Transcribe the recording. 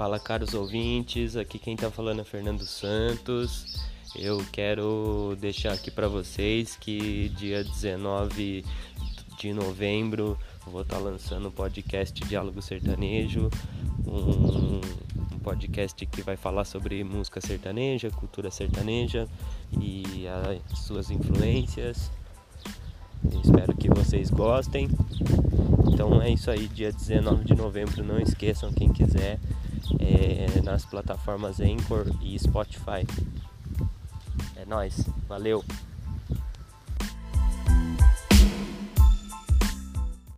Fala, caros ouvintes. Aqui quem tá falando é Fernando Santos. Eu quero deixar aqui para vocês que dia 19 de novembro vou estar tá lançando o podcast Diálogo Sertanejo, um, podcast que vai falar sobre música sertaneja, cultura sertaneja e as suas influências. Espero que vocês gostem. Então é isso aí, dia 19 de novembro. Não esqueçam, quem quiser, é, nas plataformas Anchor e Spotify. É nóis, valeu!